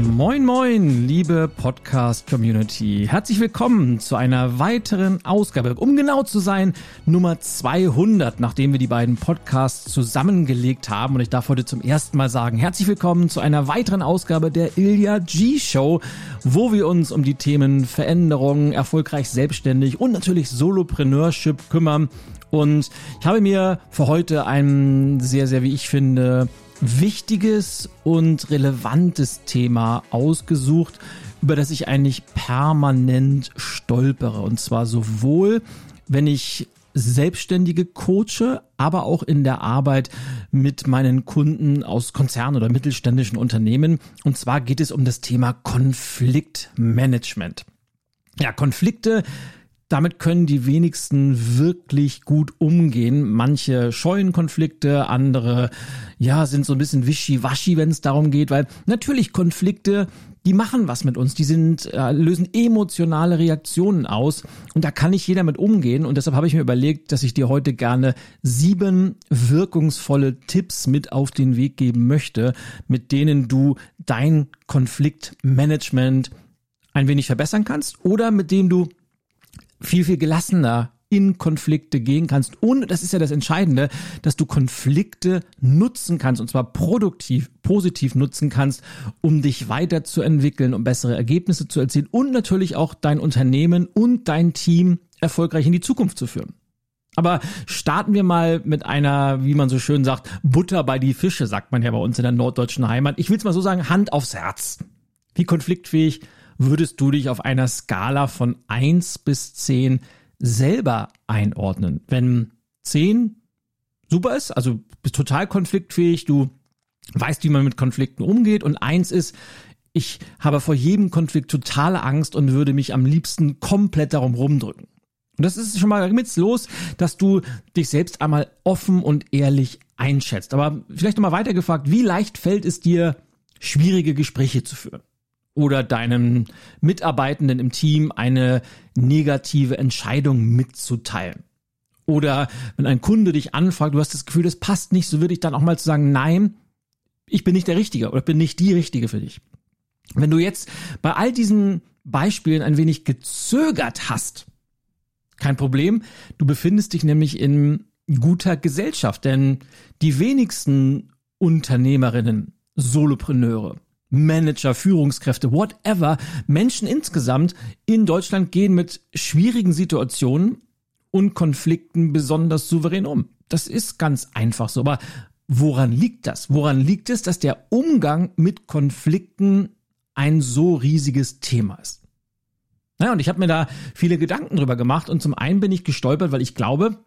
Moin, moin, liebe Podcast-Community. Herzlich willkommen zu einer weiteren Ausgabe, um genau zu sein, Nummer 200, nachdem wir die beiden Podcasts zusammengelegt haben. Und ich darf heute zum ersten Mal sagen, herzlich willkommen zu einer weiteren Ausgabe der Ilya G Show, wo wir uns um die Themen Veränderung, erfolgreich selbstständig und natürlich Solopreneurship kümmern. Und ich habe mir für heute ein sehr, sehr, wie ich finde, wichtiges und relevantes Thema ausgesucht, über das ich eigentlich permanent stolpere. Und zwar sowohl, wenn ich Selbstständige coache, aber auch in der Arbeit mit meinen Kunden aus Konzernen oder mittelständischen Unternehmen. Und zwar geht es um das Thema Konfliktmanagement. Ja, Konflikte damit können die wenigsten wirklich gut umgehen. Manche scheuen Konflikte, andere ja sind so ein bisschen wischiwaschi, wenn es darum geht, weil natürlich Konflikte die machen was mit uns, die sind äh, lösen emotionale Reaktionen aus. Und da kann nicht jeder mit umgehen. Und deshalb habe ich mir überlegt, dass ich dir heute gerne sieben wirkungsvolle Tipps mit auf den Weg geben möchte, mit denen du dein Konfliktmanagement ein wenig verbessern kannst oder mit denen du viel, viel gelassener in Konflikte gehen kannst. Und das ist ja das Entscheidende, dass du Konflikte nutzen kannst und zwar produktiv, positiv nutzen kannst, um dich weiterzuentwickeln, um bessere Ergebnisse zu erzielen und natürlich auch dein Unternehmen und dein Team erfolgreich in die Zukunft zu führen. Aber starten wir mal mit einer, wie man so schön sagt, Butter bei die Fische, sagt man ja bei uns in der norddeutschen Heimat. Ich will es mal so sagen, Hand aufs Herz. Wie konfliktfähig würdest du dich auf einer Skala von eins bis zehn selber einordnen? Wenn zehn super ist, also bist total konfliktfähig, du weißt, wie man mit Konflikten umgeht und eins ist, ich habe vor jedem Konflikt totale Angst und würde mich am liebsten komplett darum rumdrücken. Und das ist schon mal mit los, dass du dich selbst einmal offen und ehrlich einschätzt. Aber vielleicht nochmal weitergefragt, wie leicht fällt es dir, schwierige Gespräche zu führen? Oder deinem Mitarbeitenden im Team eine negative Entscheidung mitzuteilen. Oder wenn ein Kunde dich anfragt, du hast das Gefühl, das passt nicht, so würde ich dann auch mal zu sagen, nein, ich bin nicht der Richtige oder bin nicht die Richtige für dich. Wenn du jetzt bei all diesen Beispielen ein wenig gezögert hast, kein Problem, du befindest dich nämlich in guter Gesellschaft, denn die wenigsten Unternehmerinnen, Solopreneure, Manager, Führungskräfte, whatever, Menschen insgesamt in Deutschland gehen mit schwierigen Situationen und Konflikten besonders souverän um. Das ist ganz einfach so. Aber woran liegt das? Woran liegt es, dass der Umgang mit Konflikten ein so riesiges Thema ist? Naja, und ich habe mir da viele Gedanken drüber gemacht und zum einen bin ich gestolpert, weil ich glaube,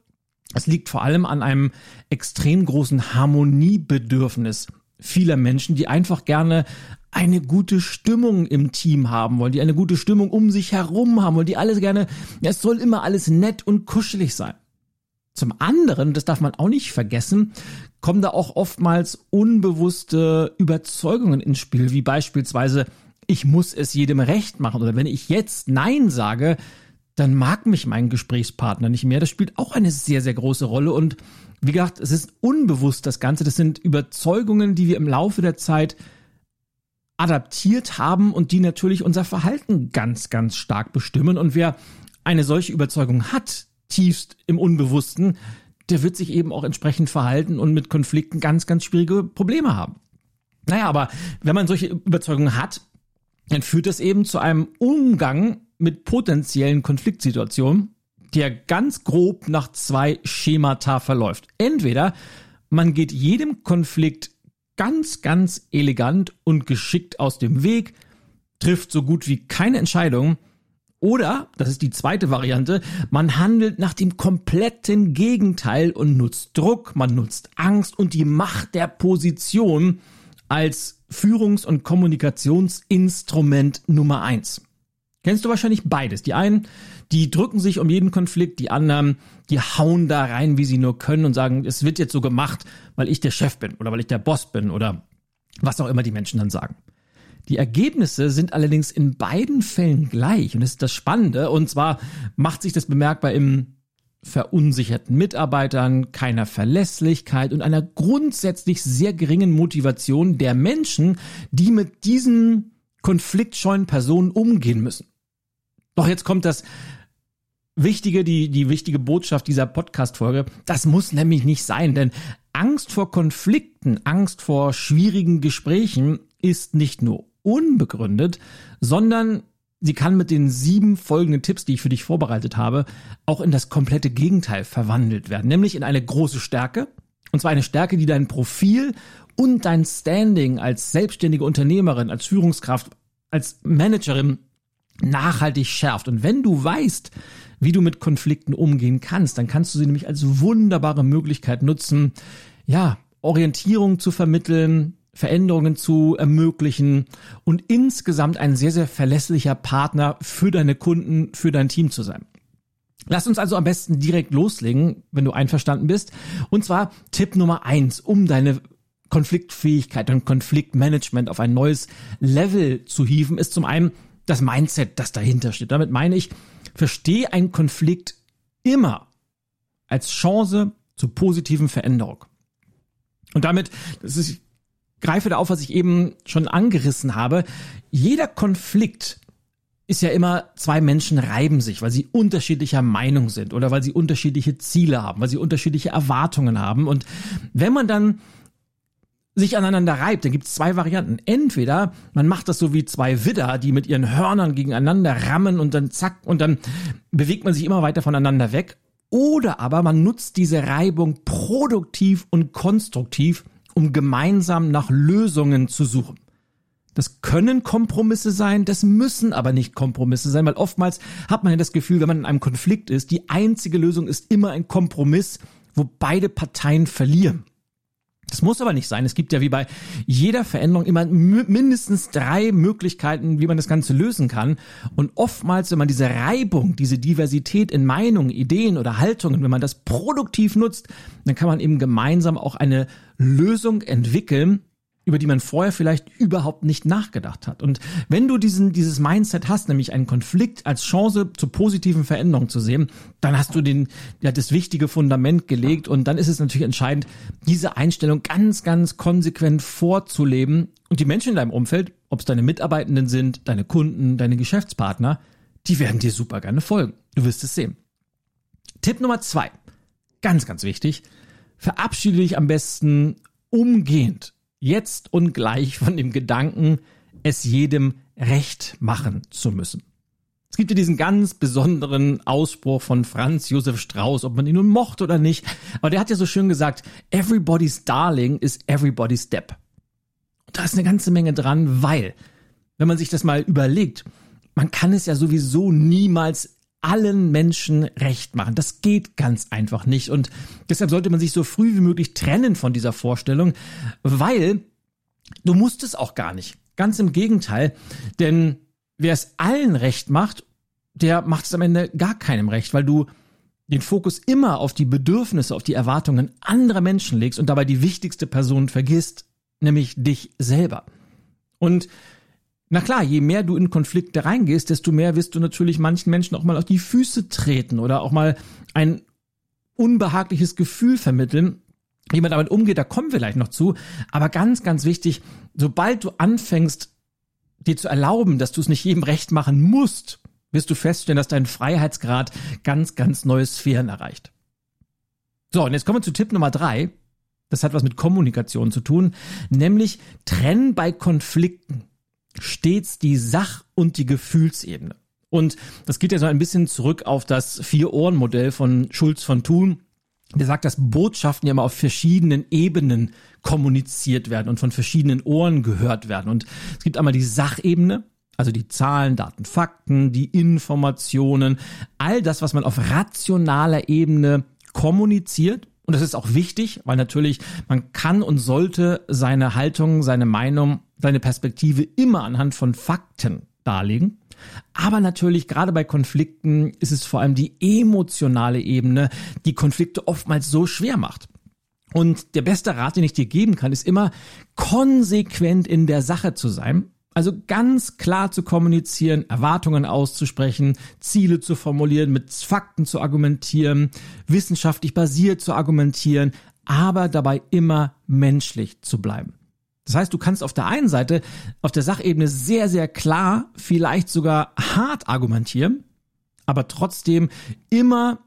es liegt vor allem an einem extrem großen Harmoniebedürfnis vieler Menschen, die einfach gerne eine gute Stimmung im Team haben wollen, die eine gute Stimmung um sich herum haben wollen, die alles gerne, ja, es soll immer alles nett und kuschelig sein. Zum anderen, das darf man auch nicht vergessen, kommen da auch oftmals unbewusste Überzeugungen ins Spiel, wie beispielsweise, ich muss es jedem recht machen oder wenn ich jetzt Nein sage, dann mag mich mein Gesprächspartner nicht mehr. Das spielt auch eine sehr, sehr große Rolle und wie gesagt, es ist unbewusst das Ganze. Das sind Überzeugungen, die wir im Laufe der Zeit adaptiert haben und die natürlich unser Verhalten ganz, ganz stark bestimmen. Und wer eine solche Überzeugung hat, tiefst im Unbewussten, der wird sich eben auch entsprechend verhalten und mit Konflikten ganz, ganz schwierige Probleme haben. Naja, aber wenn man solche Überzeugungen hat, dann führt das eben zu einem Umgang mit potenziellen Konfliktsituationen, der ganz grob nach zwei Schemata verläuft. Entweder man geht jedem Konflikt ganz, ganz elegant und geschickt aus dem Weg, trifft so gut wie keine Entscheidung. Oder, das ist die zweite Variante, man handelt nach dem kompletten Gegenteil und nutzt Druck, man nutzt Angst und die Macht der Position als Führungs- und Kommunikationsinstrument Nummer eins. Kennst du wahrscheinlich beides. Die einen, die drücken sich um jeden Konflikt, die anderen, die hauen da rein, wie sie nur können und sagen, es wird jetzt so gemacht, weil ich der Chef bin oder weil ich der Boss bin oder was auch immer die Menschen dann sagen. Die Ergebnisse sind allerdings in beiden Fällen gleich und das ist das Spannende und zwar macht sich das bemerkbar im verunsicherten Mitarbeitern, keiner Verlässlichkeit und einer grundsätzlich sehr geringen Motivation der Menschen, die mit diesen konfliktscheuen Personen umgehen müssen. Doch jetzt kommt das wichtige, die, die wichtige Botschaft dieser Podcast-Folge. Das muss nämlich nicht sein, denn Angst vor Konflikten, Angst vor schwierigen Gesprächen ist nicht nur unbegründet, sondern sie kann mit den sieben folgenden Tipps, die ich für dich vorbereitet habe, auch in das komplette Gegenteil verwandelt werden, nämlich in eine große Stärke, und zwar eine Stärke, die dein Profil und dein Standing als selbstständige Unternehmerin, als Führungskraft, als Managerin nachhaltig schärft. Und wenn du weißt, wie du mit Konflikten umgehen kannst, dann kannst du sie nämlich als wunderbare Möglichkeit nutzen, ja, Orientierung zu vermitteln, Veränderungen zu ermöglichen und insgesamt ein sehr, sehr verlässlicher Partner für deine Kunden, für dein Team zu sein. Lass uns also am besten direkt loslegen, wenn du einverstanden bist. Und zwar Tipp Nummer eins, um deine Konfliktfähigkeit und Konfliktmanagement auf ein neues Level zu hieven, ist zum einen das Mindset, das dahinter steht. Damit meine ich, verstehe einen Konflikt immer als Chance zur positiven Veränderung. Und damit, das ist, ich greife da auf, was ich eben schon angerissen habe. Jeder Konflikt ist ja immer, zwei Menschen reiben sich, weil sie unterschiedlicher Meinung sind oder weil sie unterschiedliche Ziele haben, weil sie unterschiedliche Erwartungen haben. Und wenn man dann sich aneinander reibt, dann gibt es zwei Varianten. Entweder man macht das so wie zwei Widder, die mit ihren Hörnern gegeneinander rammen und dann zack und dann bewegt man sich immer weiter voneinander weg. Oder aber man nutzt diese Reibung produktiv und konstruktiv, um gemeinsam nach Lösungen zu suchen. Das können Kompromisse sein, das müssen aber nicht Kompromisse sein, weil oftmals hat man ja das Gefühl, wenn man in einem Konflikt ist, die einzige Lösung ist immer ein Kompromiss, wo beide Parteien verlieren. Das muss aber nicht sein. Es gibt ja wie bei jeder Veränderung immer mindestens drei Möglichkeiten, wie man das Ganze lösen kann. Und oftmals, wenn man diese Reibung, diese Diversität in Meinungen, Ideen oder Haltungen, wenn man das produktiv nutzt, dann kann man eben gemeinsam auch eine Lösung entwickeln, über die man vorher vielleicht überhaupt nicht nachgedacht hat. Und wenn du diesen, dieses Mindset hast, nämlich einen Konflikt als Chance zur positiven Veränderung zu sehen, dann hast du den, ja, das wichtige Fundament gelegt und dann ist es natürlich entscheidend, diese Einstellung ganz, ganz konsequent vorzuleben und die Menschen in deinem Umfeld, ob es deine Mitarbeitenden sind, deine Kunden, deine Geschäftspartner, die werden dir super gerne folgen. Du wirst es sehen. Tipp Nummer zwei. Ganz, ganz wichtig. Verabschiede dich am besten umgehend jetzt und gleich von dem Gedanken, es jedem recht machen zu müssen. Es gibt ja diesen ganz besonderen Ausspruch von Franz Josef Strauß, ob man ihn nun mochte oder nicht, aber der hat ja so schön gesagt, everybody's darling is everybody's depp. Und da ist eine ganze Menge dran, weil, wenn man sich das mal überlegt, man kann es ja sowieso niemals allen Menschen recht machen. Das geht ganz einfach nicht. Und deshalb sollte man sich so früh wie möglich trennen von dieser Vorstellung, weil du musst es auch gar nicht. Ganz im Gegenteil. Denn wer es allen recht macht, der macht es am Ende gar keinem recht, weil du den Fokus immer auf die Bedürfnisse, auf die Erwartungen anderer Menschen legst und dabei die wichtigste Person vergisst, nämlich dich selber. Und na klar, je mehr du in Konflikte reingehst, desto mehr wirst du natürlich manchen Menschen auch mal auf die Füße treten oder auch mal ein unbehagliches Gefühl vermitteln. Wie man damit umgeht, da kommen wir gleich noch zu. Aber ganz, ganz wichtig, sobald du anfängst, dir zu erlauben, dass du es nicht jedem recht machen musst, wirst du feststellen, dass dein Freiheitsgrad ganz, ganz neue Sphären erreicht. So, und jetzt kommen wir zu Tipp Nummer drei. Das hat was mit Kommunikation zu tun, nämlich trenn bei Konflikten stets die Sach- und die Gefühlsebene. Und das geht ja so ein bisschen zurück auf das Vier-Ohren-Modell von Schulz von Thun. Der sagt, dass Botschaften ja immer auf verschiedenen Ebenen kommuniziert werden und von verschiedenen Ohren gehört werden. Und es gibt einmal die Sachebene, also die Zahlen, Daten, Fakten, die Informationen, all das, was man auf rationaler Ebene kommuniziert. Und das ist auch wichtig, weil natürlich man kann und sollte seine Haltung, seine Meinung seine Perspektive immer anhand von Fakten darlegen. Aber natürlich, gerade bei Konflikten ist es vor allem die emotionale Ebene, die Konflikte oftmals so schwer macht. Und der beste Rat, den ich dir geben kann, ist immer konsequent in der Sache zu sein. Also ganz klar zu kommunizieren, Erwartungen auszusprechen, Ziele zu formulieren, mit Fakten zu argumentieren, wissenschaftlich basiert zu argumentieren, aber dabei immer menschlich zu bleiben. Das heißt, du kannst auf der einen Seite auf der Sachebene sehr, sehr klar, vielleicht sogar hart argumentieren, aber trotzdem immer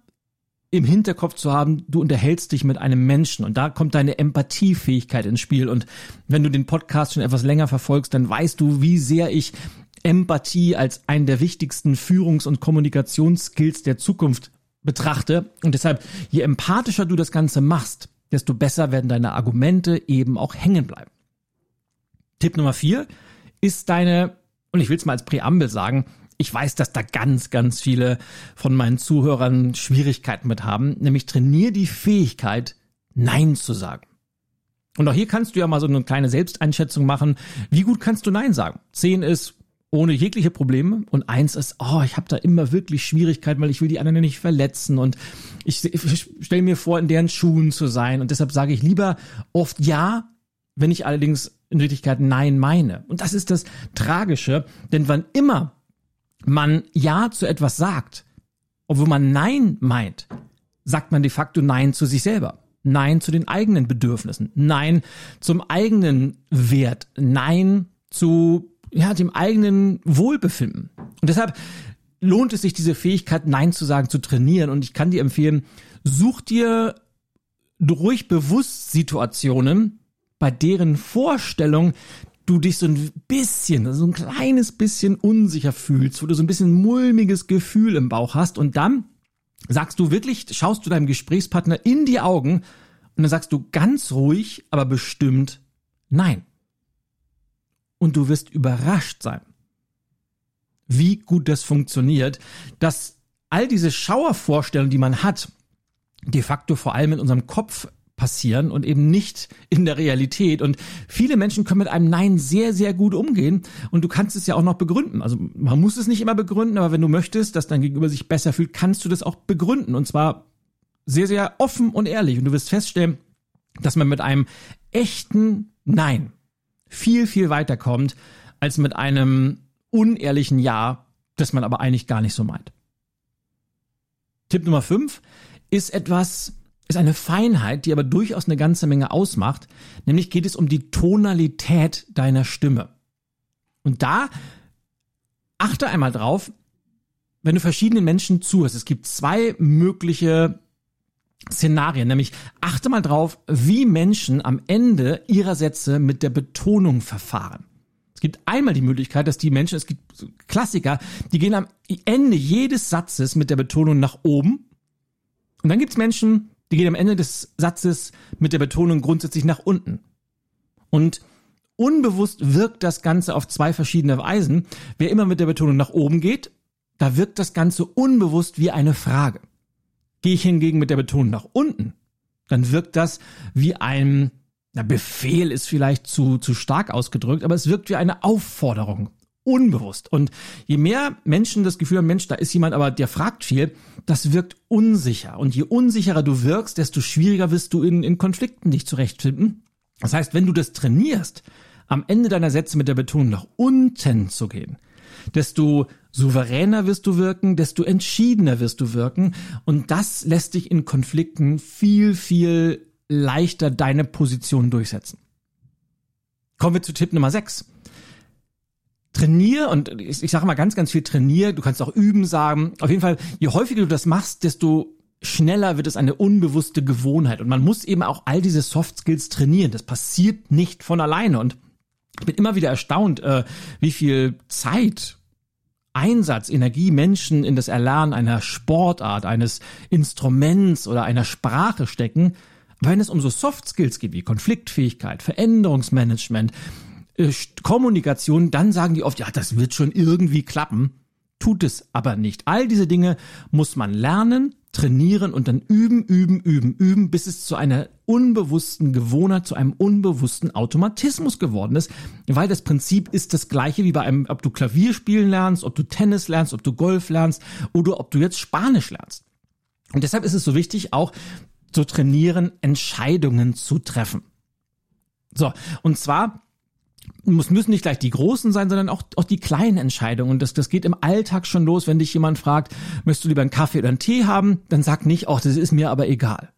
im Hinterkopf zu haben, du unterhältst dich mit einem Menschen und da kommt deine Empathiefähigkeit ins Spiel. Und wenn du den Podcast schon etwas länger verfolgst, dann weißt du, wie sehr ich Empathie als einen der wichtigsten Führungs- und Kommunikationsskills der Zukunft betrachte. Und deshalb, je empathischer du das Ganze machst, desto besser werden deine Argumente eben auch hängen bleiben. Tipp Nummer vier ist deine, und ich will es mal als Präambel sagen, ich weiß, dass da ganz, ganz viele von meinen Zuhörern Schwierigkeiten mit haben, nämlich trainier die Fähigkeit, Nein zu sagen. Und auch hier kannst du ja mal so eine kleine Selbsteinschätzung machen. Wie gut kannst du Nein sagen? Zehn ist ohne jegliche Probleme und eins ist, oh, ich habe da immer wirklich Schwierigkeiten, weil ich will die anderen nicht verletzen und ich, ich stelle mir vor, in deren Schuhen zu sein und deshalb sage ich lieber oft ja, wenn ich allerdings in Wirklichkeit nein meine. Und das ist das Tragische, denn wann immer man ja zu etwas sagt, obwohl man nein meint, sagt man de facto nein zu sich selber. Nein zu den eigenen Bedürfnissen. Nein zum eigenen Wert. Nein zu ja, dem eigenen Wohlbefinden. Und deshalb lohnt es sich, diese Fähigkeit, Nein zu sagen, zu trainieren. Und ich kann dir empfehlen, such dir ruhig bewusst Situationen, bei deren Vorstellung du dich so ein bisschen, so ein kleines bisschen unsicher fühlst, wo du so ein bisschen mulmiges Gefühl im Bauch hast und dann sagst du wirklich, schaust du deinem Gesprächspartner in die Augen und dann sagst du ganz ruhig, aber bestimmt nein. Und du wirst überrascht sein, wie gut das funktioniert, dass all diese Schauervorstellungen, die man hat, de facto vor allem in unserem Kopf passieren und eben nicht in der Realität. Und viele Menschen können mit einem Nein sehr, sehr gut umgehen. Und du kannst es ja auch noch begründen. Also man muss es nicht immer begründen, aber wenn du möchtest, dass dein Gegenüber sich besser fühlt, kannst du das auch begründen. Und zwar sehr, sehr offen und ehrlich. Und du wirst feststellen, dass man mit einem echten Nein viel, viel weiterkommt als mit einem unehrlichen Ja, das man aber eigentlich gar nicht so meint. Tipp Nummer 5 ist etwas, ist eine Feinheit, die aber durchaus eine ganze Menge ausmacht. Nämlich geht es um die Tonalität deiner Stimme. Und da achte einmal drauf, wenn du verschiedenen Menschen zuhörst. Es gibt zwei mögliche Szenarien, nämlich achte mal drauf, wie Menschen am Ende ihrer Sätze mit der Betonung verfahren. Es gibt einmal die Möglichkeit, dass die Menschen, es gibt Klassiker, die gehen am Ende jedes Satzes mit der Betonung nach oben. Und dann gibt es Menschen, die gehen am Ende des Satzes mit der Betonung grundsätzlich nach unten. Und unbewusst wirkt das Ganze auf zwei verschiedene Weisen. Wer immer mit der Betonung nach oben geht, da wirkt das Ganze unbewusst wie eine Frage. Gehe ich hingegen mit der Betonung nach unten, dann wirkt das wie ein na, Befehl ist vielleicht zu, zu stark ausgedrückt, aber es wirkt wie eine Aufforderung. Unbewusst. Und je mehr Menschen das Gefühl haben, Mensch, da ist jemand, aber der fragt viel, das wirkt unsicher. Und je unsicherer du wirkst, desto schwieriger wirst du in, in Konflikten dich zurechtfinden. Das heißt, wenn du das trainierst, am Ende deiner Sätze mit der Betonung nach unten zu gehen, desto souveräner wirst du wirken, desto entschiedener wirst du wirken. Und das lässt dich in Konflikten viel, viel leichter deine Position durchsetzen. Kommen wir zu Tipp Nummer 6. Trainier und ich, ich sage mal ganz, ganz viel trainier. Du kannst auch üben sagen. Auf jeden Fall, je häufiger du das machst, desto schneller wird es eine unbewusste Gewohnheit. Und man muss eben auch all diese Soft Skills trainieren. Das passiert nicht von alleine. Und ich bin immer wieder erstaunt, äh, wie viel Zeit Einsatz, Energie Menschen in das Erlernen einer Sportart, eines Instruments oder einer Sprache stecken, wenn es um so Soft Skills geht wie Konfliktfähigkeit, Veränderungsmanagement, äh, Kommunikation, dann sagen die oft, ja, das wird schon irgendwie klappen. Tut es aber nicht. All diese Dinge muss man lernen, trainieren und dann üben, üben, üben, üben, bis es zu einer unbewussten Gewohnheit, zu einem unbewussten Automatismus geworden ist. Weil das Prinzip ist das gleiche wie bei einem, ob du Klavier spielen lernst, ob du Tennis lernst, ob du Golf lernst oder ob du jetzt Spanisch lernst. Und deshalb ist es so wichtig, auch zu trainieren, Entscheidungen zu treffen. So, und zwar muss, müssen nicht gleich die großen sein, sondern auch, auch die kleinen Entscheidungen. Und das, das geht im Alltag schon los, wenn dich jemand fragt, möchtest du lieber einen Kaffee oder einen Tee haben? Dann sag nicht, ach, das ist mir aber egal.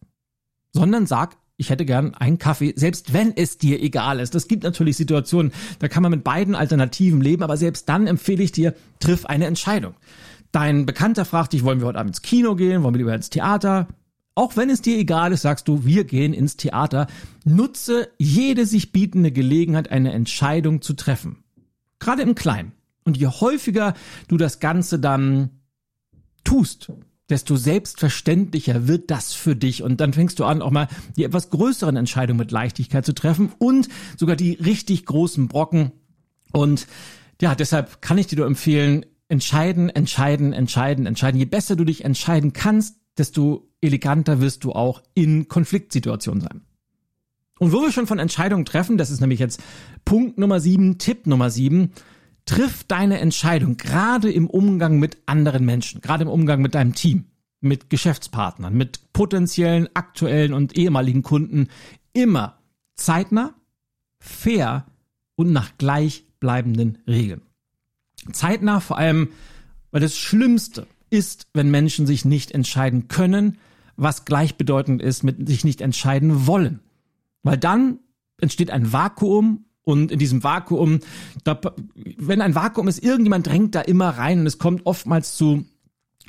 Sondern sag, ich hätte gern einen Kaffee, selbst wenn es dir egal ist. Es gibt natürlich Situationen, da kann man mit beiden Alternativen leben, aber selbst dann empfehle ich dir, triff eine Entscheidung. Dein Bekannter fragt dich, wollen wir heute Abend ins Kino gehen, wollen wir lieber ins Theater? Auch wenn es dir egal ist, sagst du, wir gehen ins Theater. Nutze jede sich bietende Gelegenheit, eine Entscheidung zu treffen. Gerade im Kleinen. Und je häufiger du das Ganze dann tust, desto selbstverständlicher wird das für dich. Und dann fängst du an, auch mal die etwas größeren Entscheidungen mit Leichtigkeit zu treffen und sogar die richtig großen Brocken. Und ja, deshalb kann ich dir nur empfehlen, entscheiden, entscheiden, entscheiden, entscheiden. Je besser du dich entscheiden kannst, desto eleganter wirst du auch in Konfliktsituationen sein. Und wo wir schon von Entscheidungen treffen, das ist nämlich jetzt Punkt Nummer sieben, Tipp Nummer sieben, triff deine Entscheidung, gerade im Umgang mit anderen Menschen, gerade im Umgang mit deinem Team, mit Geschäftspartnern, mit potenziellen, aktuellen und ehemaligen Kunden, immer zeitnah, fair und nach gleichbleibenden Regeln. Zeitnah vor allem, weil das Schlimmste ist, wenn Menschen sich nicht entscheiden können, was gleichbedeutend ist mit sich nicht entscheiden wollen. Weil dann entsteht ein Vakuum und in diesem Vakuum, da, wenn ein Vakuum ist, irgendjemand drängt da immer rein und es kommt oftmals zu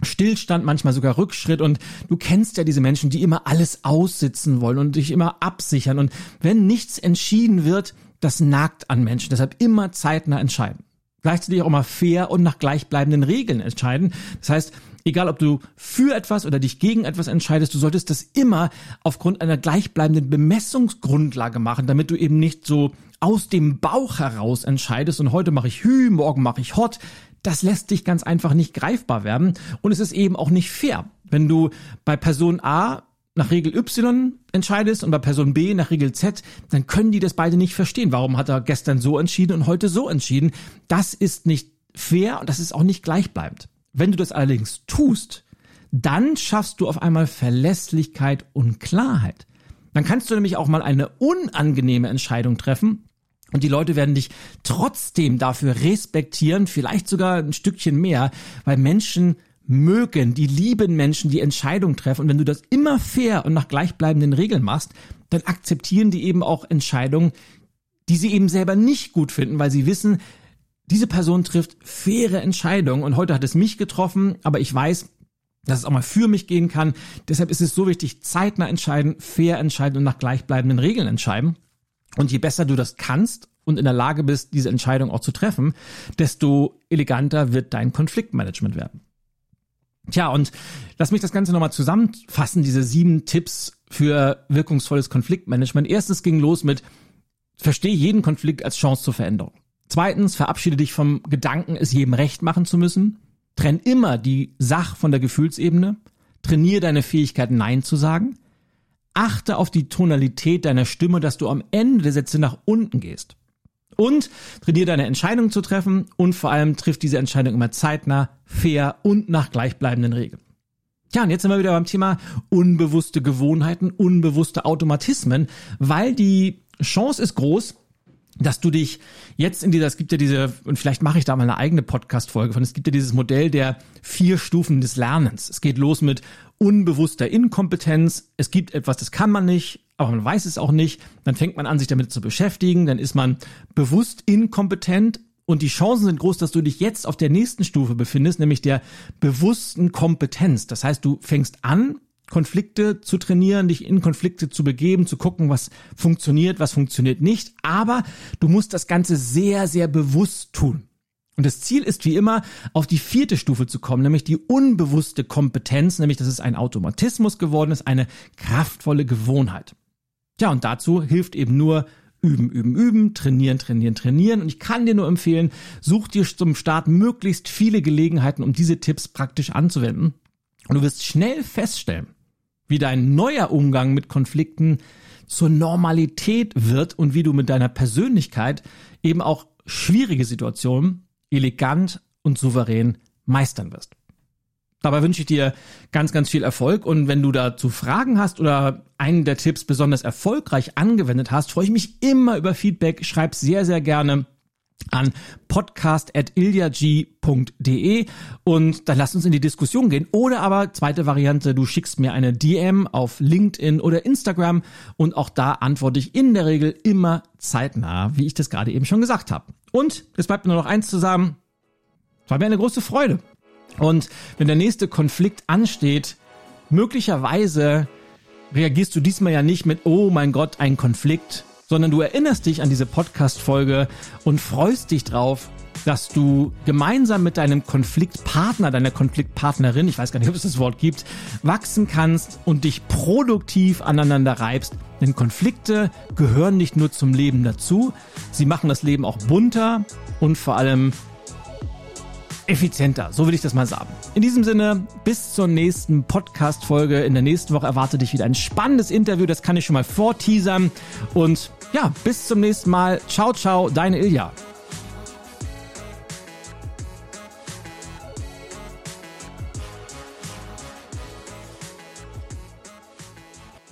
Stillstand, manchmal sogar Rückschritt und du kennst ja diese Menschen, die immer alles aussitzen wollen und dich immer absichern und wenn nichts entschieden wird, das nagt an Menschen. Deshalb immer zeitnah entscheiden. Gleichzeitig auch immer fair und nach gleichbleibenden Regeln entscheiden. Das heißt, egal ob du für etwas oder dich gegen etwas entscheidest, du solltest das immer aufgrund einer gleichbleibenden Bemessungsgrundlage machen, damit du eben nicht so aus dem Bauch heraus entscheidest und heute mache ich Hü, morgen mache ich Hot, das lässt dich ganz einfach nicht greifbar werden und es ist eben auch nicht fair. Wenn du bei Person A nach Regel Y entscheidest und bei Person B nach Regel Z, dann können die das beide nicht verstehen. Warum hat er gestern so entschieden und heute so entschieden? Das ist nicht fair und das ist auch nicht gleichbleibend. Wenn du das allerdings tust, dann schaffst du auf einmal Verlässlichkeit und Klarheit. Dann kannst du nämlich auch mal eine unangenehme Entscheidung treffen, und die Leute werden dich trotzdem dafür respektieren, vielleicht sogar ein Stückchen mehr, weil Menschen mögen, die lieben Menschen, die Entscheidungen treffen. Und wenn du das immer fair und nach gleichbleibenden Regeln machst, dann akzeptieren die eben auch Entscheidungen, die sie eben selber nicht gut finden, weil sie wissen, diese Person trifft faire Entscheidungen. Und heute hat es mich getroffen, aber ich weiß, dass es auch mal für mich gehen kann. Deshalb ist es so wichtig, zeitnah entscheiden, fair entscheiden und nach gleichbleibenden Regeln entscheiden. Und je besser du das kannst und in der Lage bist, diese Entscheidung auch zu treffen, desto eleganter wird dein Konfliktmanagement werden. Tja, und lass mich das Ganze nochmal zusammenfassen, diese sieben Tipps für wirkungsvolles Konfliktmanagement. Erstens ging los mit, verstehe jeden Konflikt als Chance zur Veränderung. Zweitens, verabschiede dich vom Gedanken, es jedem recht machen zu müssen. Trenn immer die Sach von der Gefühlsebene. Trainiere deine Fähigkeit, Nein zu sagen. Achte auf die Tonalität deiner Stimme, dass du am Ende der Sätze nach unten gehst. Und trainiere deine Entscheidung zu treffen und vor allem trifft diese Entscheidung immer zeitnah, fair und nach gleichbleibenden Regeln. Ja, und jetzt sind wir wieder beim Thema unbewusste Gewohnheiten, unbewusste Automatismen, weil die Chance ist groß, dass du dich jetzt in dieser, es gibt ja diese, und vielleicht mache ich da mal eine eigene Podcast-Folge von, es gibt ja dieses Modell der vier Stufen des Lernens. Es geht los mit unbewusster Inkompetenz. Es gibt etwas, das kann man nicht, aber man weiß es auch nicht. Dann fängt man an, sich damit zu beschäftigen. Dann ist man bewusst inkompetent. Und die Chancen sind groß, dass du dich jetzt auf der nächsten Stufe befindest, nämlich der bewussten Kompetenz. Das heißt, du fängst an, Konflikte zu trainieren, dich in Konflikte zu begeben, zu gucken, was funktioniert, was funktioniert nicht. Aber du musst das Ganze sehr, sehr bewusst tun. Und das Ziel ist wie immer, auf die vierte Stufe zu kommen, nämlich die unbewusste Kompetenz, nämlich dass es ein Automatismus geworden ist, eine kraftvolle Gewohnheit. Ja, und dazu hilft eben nur üben, üben, üben, trainieren, trainieren, trainieren. Und ich kann dir nur empfehlen, such dir zum Start möglichst viele Gelegenheiten, um diese Tipps praktisch anzuwenden. Und du wirst schnell feststellen, wie dein neuer Umgang mit Konflikten zur Normalität wird und wie du mit deiner Persönlichkeit eben auch schwierige Situationen elegant und souverän meistern wirst. Dabei wünsche ich dir ganz, ganz viel Erfolg und wenn du dazu Fragen hast oder einen der Tipps besonders erfolgreich angewendet hast, freue ich mich immer über Feedback. Schreib sehr, sehr gerne an podcast.ilyag.de und dann lass uns in die Diskussion gehen. Oder aber zweite Variante, du schickst mir eine DM auf LinkedIn oder Instagram und auch da antworte ich in der Regel immer zeitnah, wie ich das gerade eben schon gesagt habe. Und es bleibt nur noch eins zusammen. Es war mir eine große Freude. Und wenn der nächste Konflikt ansteht, möglicherweise reagierst du diesmal ja nicht mit, oh mein Gott, ein Konflikt, sondern du erinnerst dich an diese Podcast-Folge und freust dich drauf, dass du gemeinsam mit deinem Konfliktpartner, deiner Konfliktpartnerin, ich weiß gar nicht, ob es das Wort gibt, wachsen kannst und dich produktiv aneinander reibst. Denn Konflikte gehören nicht nur zum Leben dazu, sie machen das Leben auch bunter und vor allem effizienter. So will ich das mal sagen. In diesem Sinne, bis zur nächsten Podcast-Folge. In der nächsten Woche erwartet dich wieder ein spannendes Interview. Das kann ich schon mal vorteasern. Und ja, bis zum nächsten Mal. Ciao, ciao, deine Ilja.